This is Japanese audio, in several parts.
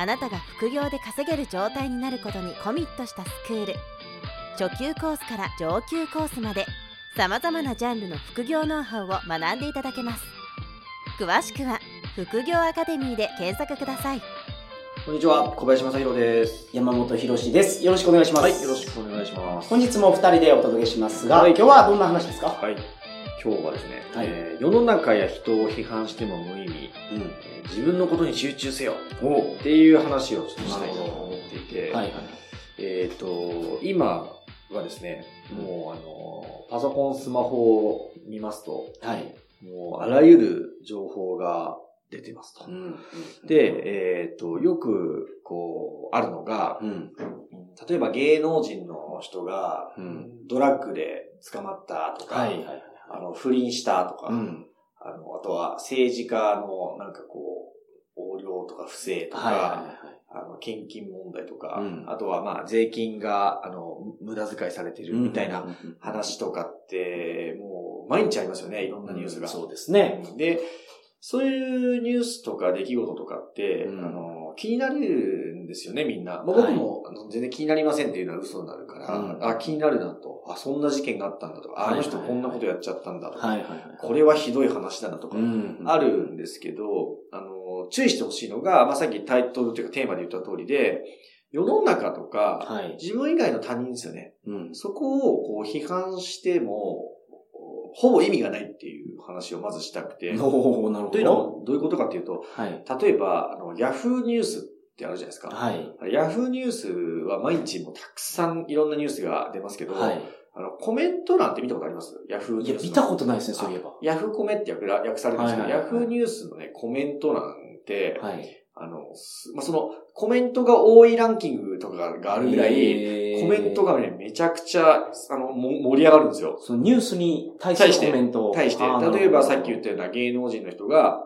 あなたが副業で稼げる状態になることにコミットしたスクール初級コースから上級コースまでさまざまなジャンルの副業ノウハウを学んでいただけます詳しくは副業アカデミーで検索くださいこんにちは、小林正宏です。山本博史です。よろしくお願いします。はい、よろしくお願いします。本日も二人でお届けしますが、はい今日はどんな話ですか？はい。今日はですね、はいえー世の中や人を批判しても無意味、うん。えー自分のことに集中せよおっていう話をちょっとしたいと思っていて、はいはい。えっ、と、今はですね、もうあの、パソコン、スマホを見ますと、はい。もうあらゆる情報が出てますと。ん。で、えっ、と、よく、こう、あるのが、うん。例えば芸能人の人が、うん。ドラッグで捕まったとか、はいはいはい。あの、不倫したとか、うん。あの、あとは政治家のなんかこう、横領とか不正とか、はいはいあの、献金問題とか、うんあとはまあ税金が、あの、無駄遣いされてるみたいなうん話とかって、もう毎日ありますよね、いろんなニュースが。そうですね。で、そういうニュースとか出来事とかって、うんあの、気になるんですよね、みんな。まあ、僕も、あの全然気になりませんっていうのは嘘になるから、うんあ、気になるなと。あ、そんな事件があったんだとか、ああの人こんなことやっちゃったんだとか、はいはいはい。これはひどい話だなとか、うん。あるんですけど、あの、注意してほしいのが、まあ、さっきタイトルというかテーマで言った通りで、世の中とか、はい。自分以外の他人ですよね。うん。そこをこう批判しても、ほぼ意味がないっていう話をまずしたくて。おおなるほというのど。はどういうことかっていうと、はい。例えば、あの、ヤフーニュースってあるじゃないですか。はい。ヤフーニュースは毎日もたくさんいろんなニュースが出ますけど、はい。あの、コメント欄って見たことあります？ヤフーニいや、ュースの。見たことないですね、そういえば。ヤフーコメって訳されるんですけど、はいはいはいヤフーニュースのね、コメント欄はい。あの、すまあ、その、コメントが多いランキングとかがあるぐらい、いコメントがね、めちゃくちゃ、あの、も盛り上がるんですよ。そのニュースに対するコメントを。対して、例えばさっき言ったような芸能人の人が、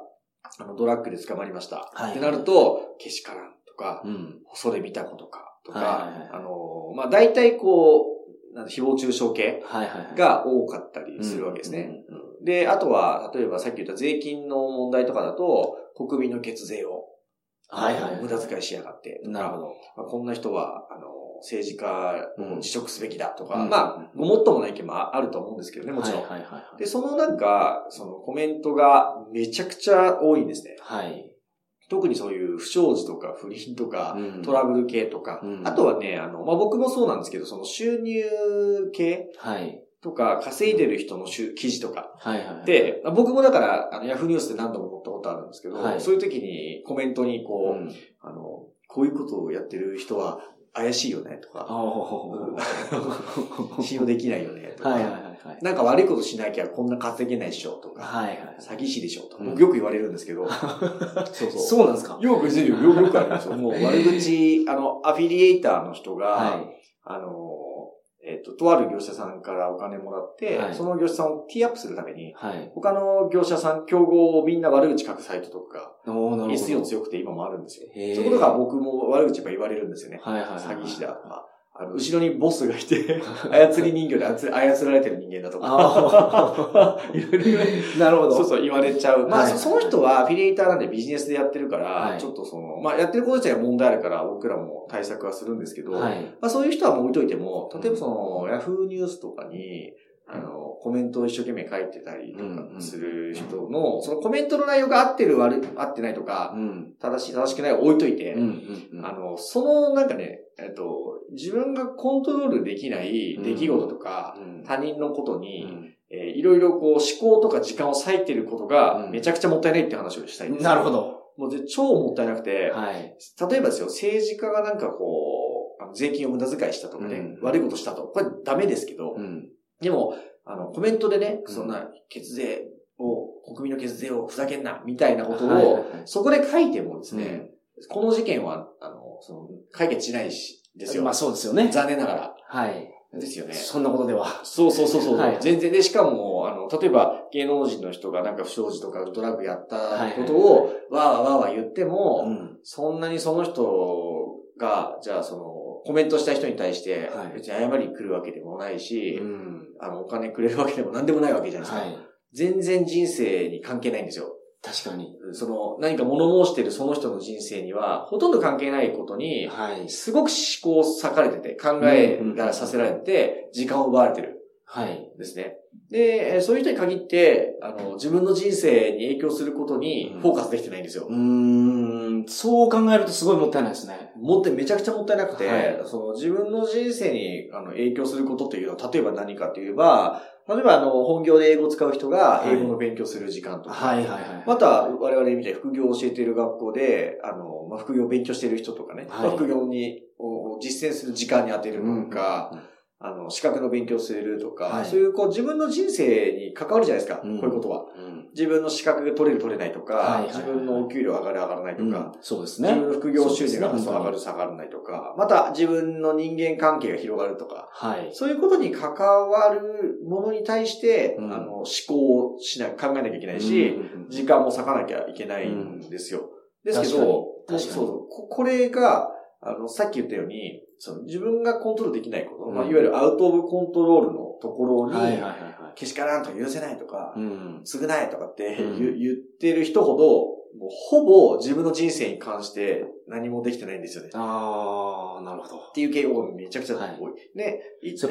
あの、ドラッグで捕まりました。はいってなると、けしからんとか、うん。それ見たことか、とか、はいあの、まあ、大体こう、なんだ誹謗中傷系。が多かったりするわけですね。で、あとは、例えばさっき言った税金の問題とかだと、国民の血税を、はいはいはい無駄遣いしやがってなるほど。まあ、こんな人は、あの、政治家を辞職すべきだとか、うんまあ、ごもっともない意見もあると思うんですけどね、もちろん。はいはいはい。で、そのなんか、そのコメントがめちゃくちゃ多いんですね。はい。特にそういう不祥事とか不倫とか、うん。トラブル系とか、うん。あとはね、あの、まあ、僕もそうなんですけど、その収入系はい。とか、稼いでる人の収記事とか、で、まあ僕もだから、あの、ヤフーニュースで何度も載ったことあるんですけど、はい。そういう時にコメントにこう、うん。あの、こういうことをやってる人は怪しいよねとか、信用できないよねとか、はいはいはいはい。なんか悪いことしなきゃこんな稼げないでしょとか、はいはい。詐欺師でしょとか、よく言われるんですけど、そうそう。そうなんですか？よく、よく、よくありますよ。もう悪口、あの、アフィリエイターの人が、はい。あの、えっ、と、とある業者さんからお金もらって、はいその業者さんをティーアップするために、はい。他の業者さん、競合をみんな悪口書くサイトとか。SEO 強くて今もあるんですよ。そういうことが僕も悪口やっぱ言われるんですよね。はいはいはい。詐欺師だとか。あの、後ろにボスがいて、操り人形で操操られてる人間だとか。あ いろいろなるほど。そうそう言われちゃう。まあ、はいそその人はアフィリエイターなんでビジネスでやってるから、はいちょっとその、まあ、やってること自体は問題あるから、僕らも対策はするんですけど、はい。まあ、そういう人はもう置いといても、例えばその、ヤフーニュースとかに、あの、コメントを一生懸命書いてたりとかする人の、そのコメントの内容が合ってる悪い、合ってないとかう、ん。正しい、正しくないを置いといて、うんうんうん。あの、そのなんかね、えっと、自分がコントロールできない出来事とか、うん他人のことうに、んえーいろいろこう思考とか時間を割いてることがうんめちゃくちゃもったいないって話をしたいんですよなるほ。ど。もうで超もったいなくて、はい。例えばですよ、政治家がなんかこう、税金を無駄遣いしたとかね、うん悪いことしたと。これダメですけど、うん。でも、あの、コメントでね、うんそんな血税を、国民の血税をふざけんな、みたいなことを、そこで書いてもですね、この事件は、あの、その、解決しないし、ですよ。まあそうですよね。残念ながら。はい。ですよね。そんなことでは。そうそうそうそう。はい全然で、しかも、あの、例えば芸能人の人がなんか不祥事とかドラッグやったことを、わーわーわー言っても、うん。そんなにその人が、じゃあその、コメントした人に対してはい、別に謝りに来るわけでもないし、うん。あの、お金くれるわけでも何でもないわけじゃないですか。はい。全然人生に関係ないんですよ。確かに。その、何か物申してるその人の人生には、ほとんど関係ないことに、はい。すごく思考を割かれてて、考えがさせられて、時間を奪われてるはい。んですね。で、えーそういう人に限って、あの、自分の人生に影響することにフォーカスできてないんですよ。うーん。そう考えるとすごいもったいないですね。もってめちゃくちゃもったいなくて、はい。その自分の人生にあの影響することっていうのは、例えば何かといえば、例えばあの、本業で英語を使う人が英語の勉強する時間とか、はいはいはい。また、我々みたいに副業を教えている学校で、あの、まあ、副業を勉強している人とかね、はい。副業に、を実践する時間に当てるとか、あの、資格の勉強するとか、はいそういうこう自分の人生に関わるじゃないですか、うんこういうことは。うん。自分の資格が取れる取れないとか、はいはいはい自分のお給料上がる上がらないとか、うんそうですね。自分の副業収入が上がる下がらないとか、また自分の人間関係が広がるとか、はい。そういうことに関わるものに対して、うんあの、思考をしない、考えなきゃいけないし、うん時間も割かなきゃいけないんですよ。ですけど、確かにもう確かにそうそうここれが、あの、さっき言ったように、その自分がコントロールできないこと、うんまあ、いわゆるアウトオブコントロールのところに。けしからんとか許せないとか、うん。償ないとかって言ってる人ほど、もうほぼ自分の人生に関して何もできてないんですよね。っああ、なるほど。ていう傾向がめちゃくちゃ多い。はいね、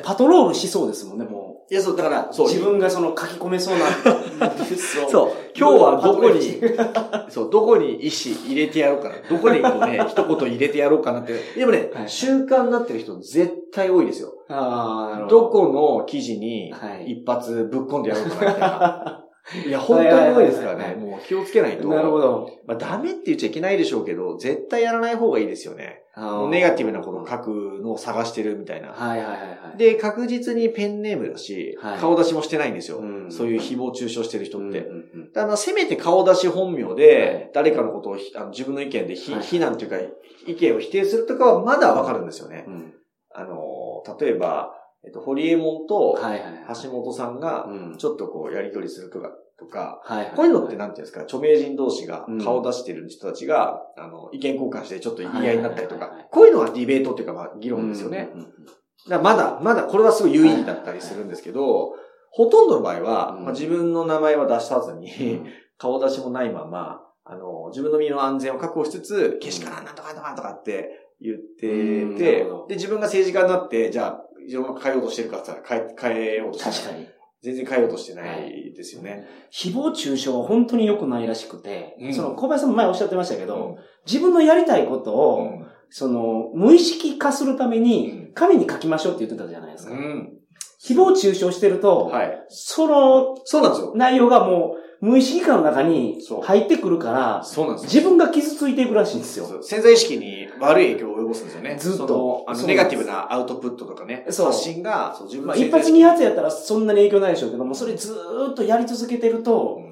パトロールしそうですもんね、もいや、そう、だから、う。そう。自分がその書き込めそうな。そう。今日はどこに そう、どこに意思入れてやろうかな。どこにこうね、一言入れてやろうかなって。でもね、はい習慣になってる人絶対多いですよ。ああ、なるほど。どこの記事にはい一発ぶっ込んでやろうかなみたいな。いや、本当に多いですからね。もう気をつけないと。なるほど。まあ、ダメって言っちゃいけないでしょうけど、絶対やらない方がいいですよね。もうネガティブなことを書くのを探してるみたいな。はいはいはいはい。で、確実にペンネームだし、はい顔出しもしてないんですよ。うんそういう誹謗中傷してる人って。うんうんあの、せめて顔出し本名で、誰かのことをひあの自分の意見でひ、はい非難というか、意見を否定するとかはまだわかるんですよね。うん。あの、例えば、えっと、ホリエモンと。橋本さんが、うん。ちょっとこう、やりとりするとか、とか。こういうのってなんていうんですか、著名人同士がうん。顔出してる人たちが、あの、意見交換してちょっと言い合いになったりとか。こういうのはディベートっていうか、まあ、議論ですよね。だまだ、まだこれはすごい有意義だったりするんですけど、ほとんどの場合は、うん。まあ、自分の名前は出さずに、うん。顔出しもないまま、あの、自分の身の安全を確保しつつ、けしからんなんとかなんとかとかって言うん。っててで、自分が政治家になって、じゃあ、世の中変えようとしてるかって言ったら変え、変えようとしてない。確かに。全然変えようとしてないですよね。誹謗中傷は本当に良くないらしくて、うんその小林さんも前おっしゃってましたけど、うん自分のやりたいことを、その、無意識化するために、紙に書きましょうって言ってたじゃないですか。うん。誹謗中傷してると、はい。そのそうなんですよ。内容がもう無意識化の中に入ってくるから、そうなんですよ。自分が傷ついていくらしいんですよ。潜在意識に悪い影響を及ぼすんですよね。ずっとあの、ネガティブなアウトプットとかね、そう発信が、そう自分まあ、の一発二発やったらそんなに影響ないでしょうけども、それずーっとやり続けてると、うん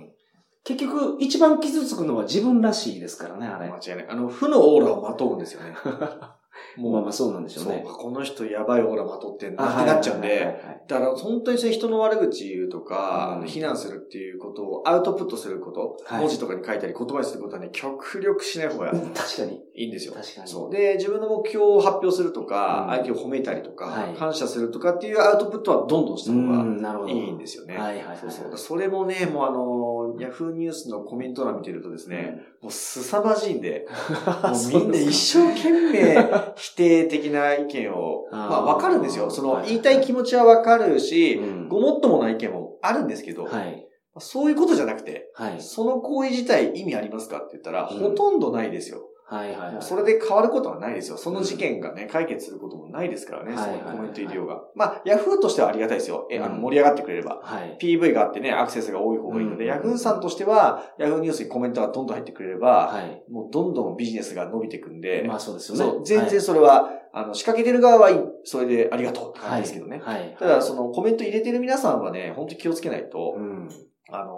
結局一番傷つくのは自分らしいですからね、あれ。間違いない。あの、負のオーラをまとうんですよね。もう、まあまあそうなんでしょうそうね。この人やばいオーラまとってんあなってなっちゃうんで、だから本当にそれ人の悪口言うとか、うん非難するっていうことをアウトプットすること、はい文字とかに書いたり言葉にすることはね、極力しない方がう ん確かに。いいんですよ。確かにそう。で、自分の目標を発表するとか、うん相手を褒めたりとか、はい感謝するとかっていうアウトプットはどんどんした方が。いいんですよね。はいはいはい。そうそう。それもね、もうあの、ヤフーニュースのコメント欄見てるとですね、もう凄まじいんで、もうみんな一生懸命否定的な意見を、まあわかるんですよ。そのはい言いたい気持ちはわかるし、うんごもっともな意見もあるんですけど、はい。そういうことじゃなくて、はい。その行為自体意味ありますかって言ったら、うんほとんどないですよ。はいはいはい。それで変わることはないですよ。その事件がね、解決することもないですからね、はいそのコメント入れようが。まあ、ヤフーとしてはありがたいですよ。え、あの、うん盛り上がってくれれば。はい。PV があってね、アクセスが多い方がいいので、うんヤフーさんとしては、ヤフーニュースにコメントがどんどん入ってくれれば、はい。もうどんどんビジネスが伸びていくんで、まあそうですよね。そう、全然それは、あの、仕掛けてる側はいい、それでありがとうって感じですけどね。はい。ただ、そのコメント入れてる皆さんはね、本当に気をつけないと、うん。あの、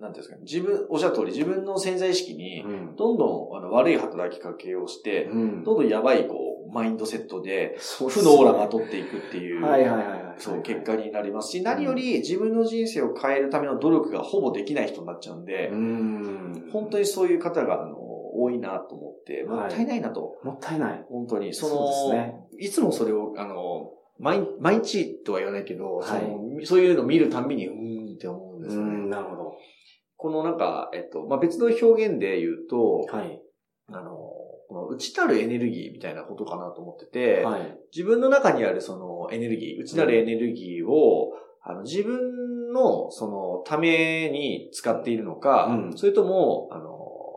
なんていうんですかね、自分、おっしゃる通り自分の潜在意識に、うん。どんどんあの悪い働きかけをして、うんどんどんやばい、こう、マインドセットで、負のオーラがまとっていくっていう、はいはいはいはい。そう、結果になりますし、何より自分の人生を変えるための努力がほぼできない人になっちゃうんで、うん。本当にそういう方が、あの、多いなと思って、もったいないなと、もったいない。本当に、その、そうですねいつもそれを、あの、毎毎日とは言わないけど、はいそのそういうのを見るたんびに、うーんって思うんですよね。うん、なるほど。このなんか、えっと、まあ、別の表現で言うと、はい。あの、この内なるエネルギーみたいなことかなと思ってて、はい。自分の中にあるそのエネルギー、内なるエネルギーを、あの自分のそのために使っているのか、うんそれとも、あの、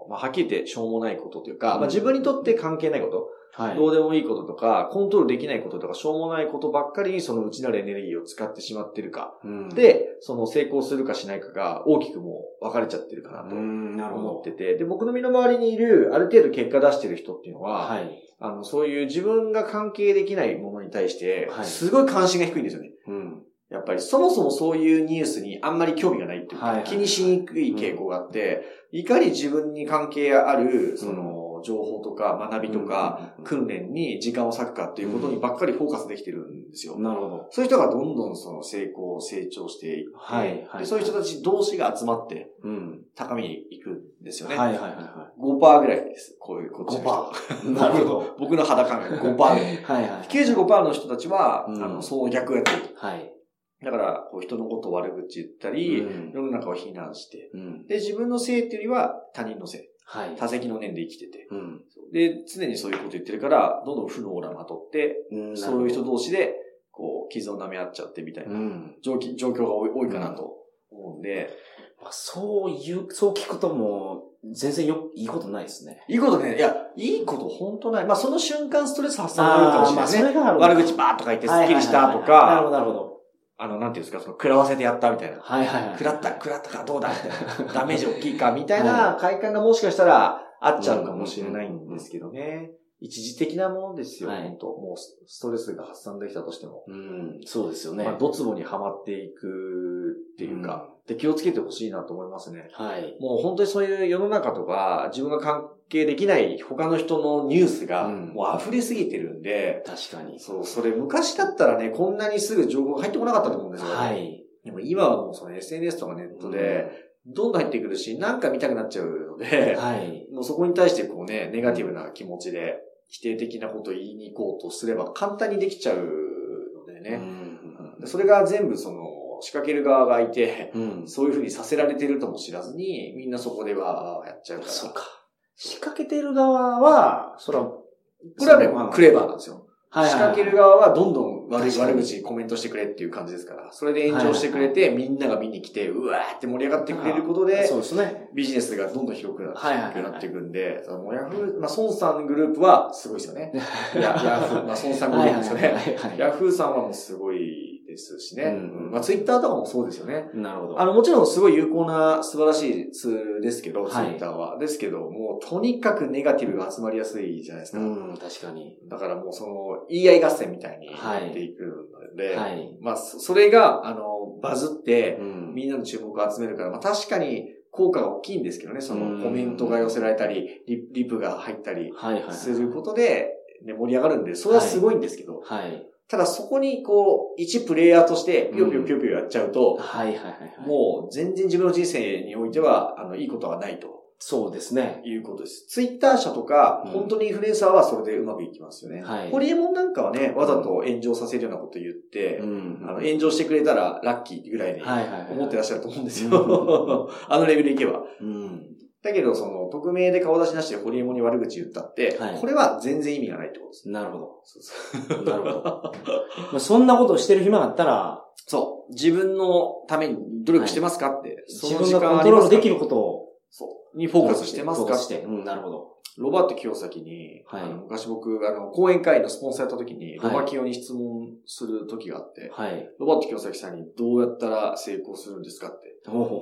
まあ、はっきり言ってしょうもないことというか、うんまあ、自分にとって関係ないこと、はい。どうでもいいこととか、コントロールできないこととか、しょうもないことばっかりにその内なるエネルギーを使ってしまってるか。うん、で、その成功するかしないかが大きくもう分かれちゃってるかなと思っ。てて、で、僕の身の回りにいる、ある程度結果出してる人っていうのは、はい。あの、そういう自分が関係できないものに対しては、いすごい関心が低いんですよね。うん。やっぱり、そもそもそういうニュースにあんまり興味がないっていうか、はいはい気にしにくい傾向があって、いかに自分に関係ある、その、情報とか学びとか、うん、訓練に時間を割くかっていうことにばっかりフォーカスできてるんですよ。なるほど。そういう人がどんどんその成功、成長していって、はいはいでそういう人たち同士が集まってうん。高みに行くんですよね。はいはいはいは5%ぐらいです。こういう、こっちの人は。5% なるほど。僕の肌感覚5%。い。はいはい。95%の人たちは、うんあの、その逆をやってる。はい。だから、こう人のことを悪口言ったり、うん世の中を非難して、うん。で、自分のせいっていうよりは他人のせい。はい。多責の念で生きてて。うん。で、常にそういうこと言ってるから、どんどん負のオーラまとって、うんそういう人同士で、こう、傷を舐め合っちゃってみたいなうん。状況状況が多い多いかなと思うんで、まあそういう、そう聞くともう、全然よ、いいことないですね。いいことね、いや、いいこと本当ない。まあ、その瞬間ストレス発散があるかもしれないね。まあそれがある悪口バーッとか言ってスッキリしたとはいはいはいはいなるほか、ど、なるほど。あの、なんていうんですか、その、食らわせてやったみたいな。はいはいはい。食らった、食らったかどうだ。ダメージ大きいかみたいな快感がもしかしたらあっちゃうかもしれないんですけどね。一時的なものですよ、はい本当もうスストレスが発散できたとしても。うん、そうですよね。まあ、ドツボにはまっていくっていうか、で気をつけてほしいなと思いますね。はい。もう本当にそういう世の中とか、自分が関係できない他の人のニュースがうんもう溢れすぎてるんで、確かに。そう、それ昔だったらね、こんなにすぐ情報が入ってこなかったと思うんですよ。はい。でも今はもうその SNS とかネットで、どんどん入ってくるし、なんか見たくなっちゃうので、はい。もうそこに対してこうね、ネガティブな気持ちで否定的なことを言いに行こうとすれば簡単にできちゃうのでね。でそれが全部その仕掛ける側がいて、うん。うん。そういうふうにさせられてるとも知らずに、みんなそこではやっちゃうから。そうか。仕掛けてる側は、そら、これはね、まあクレバーなんですよ。はいはいはい仕掛ける側はどんどん悪悪口コメントしてくれっていう感じですから。それで炎上してくれて、みんなが見に来て、うわーって盛り上がってくれることでそう、ですね。ビジネスがどんどん広くなってはいはいはいなっていくんで、そのヤフー、まあ、孫さんグループはすごいですよね。やヤフー、まあ、孫さんグループですよね。はいはいはいはいヤフーさんはもうすごいですしね。まあ、ツイッターとかもそうですよね。なるほど。あの、もちろんすごい有効な素晴らしいツールですけど、はいツイッターは。ですけど、もうとにかくネガティブが集まりやすいじゃないですか。うん、確かに。だからもうその、言い合い合戦みたいになっていくので、はい。まあ、そそれが、あの、バズって、うんみんなの注目を集めるから、まあ確かに効果が大きいんですけどね、そうんのコメントが寄せられたり、リリプが入ったりはい。することで、ね、盛り上がるんで、それはすごいんですけど、はい。ただそこにこう、一プレイヤーとして、ぴよぴよぴよぴよやっちゃうと、はいはいはいはい。もう全然自分の人生においては、あの、いいことはないとそうですね。いうことです。ツイッター社とか、うん本当にインフルエンサーはそれでうまくいきますよね。はいホリエモンなんかはね、わざと炎上させるようなこと言って、んあの炎上してくれたらラッキーぐらいにはいはいはい思ってらっしゃると思うんですうんよ。あのレベルでいけば。うん。だけど、その、匿名で顔出しなしでホリエモンに悪口言ったって、はいこれは全然意味がないってことです。なるほど。そうそうなるほど。まあそんなことをしてる暇があったら、そう。自分のために努力してますかって。そ自の時間分がコントロールできることをそう。にフォーカスしてますか？フォーカスして。うん、なるほど。ロバート清崎に、はい昔僕、あの、講演会のスポンサーやった時に、はいロバキオに質問する時があって、はい。ロバート清崎さんにどうやったら成功するんですかって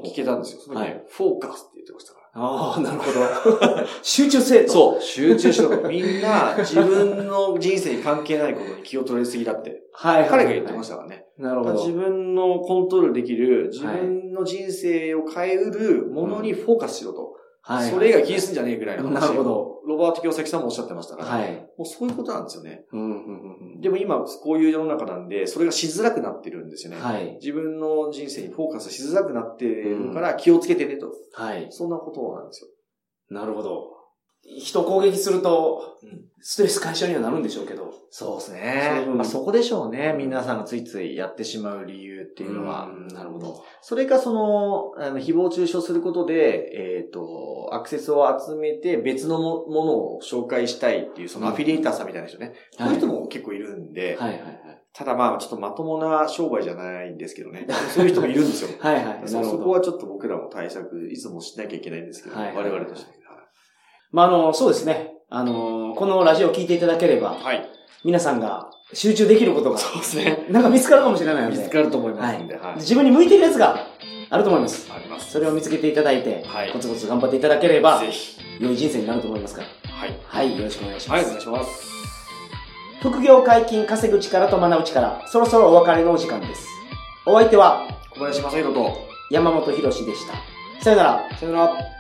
聞けたんですよ。その時ね、はいフォーカスって言ってましたから。ああ、なるほど。集中せえと。そう、集中しろと。みんな自分の人生に関係ないことに気を取りすぎだって。はいはい。彼が言ってましたからね。なるほど。自分のコントロールできる、自分の人生を変えうるものにフォーカスしろと。はい。それ以外気にすんじゃねえぐらいの話なるほど。ロバート清崎さんもおっしゃってましたから。はい。もうそういうことなんですよね。うん、うん、うんでも今、こういう世の中なんで、それがしづらくなってるんですよね。はい。自分の人生にフォーカスしづらくなってるから気をつけてねと。はい。そんなことなんですよ。なるほど。人を攻撃するとうん、ストレス解消にはなるんでしょうけど。そうですそうね。うんまあそこでしょうね。皆さんがついついやってしまう理由っていうのは。んなるほど。それかその、あの、誹謗中傷することで、えっ、と、アクセスを集めて別のもものを紹介したいっていう、そのアフィリエイターさんみたいな人ね。こういう人も結構いるんで、はいはいはい。ただまあ、ちょっとまともな商売じゃないんですけどね。そういう人もいるんですよ。はいはい。そこはちょっと僕らも対策、いつもしなきゃいけないんですけど、はい我々として。まあ、あの、そうですね。あの、このラジオを聞いていただければ、はい。皆さんが集中できることが、そうですね。なんか見つかるかもしれないので、見つかると思いますんで、はい。自分に向いてるやつがあると思います。あります。それを見つけていただいて、はいコツコツ頑張っていただければぜ、ひ。良い人生になると思いますから。はい。はい、よろしくお願いしまはい、おす。願いします。副業解禁稼ぐ力と学ぶ力、そろそろお別れのお時間です。お相手は小林正宏と、山本博史でした。さよなら。さよなら。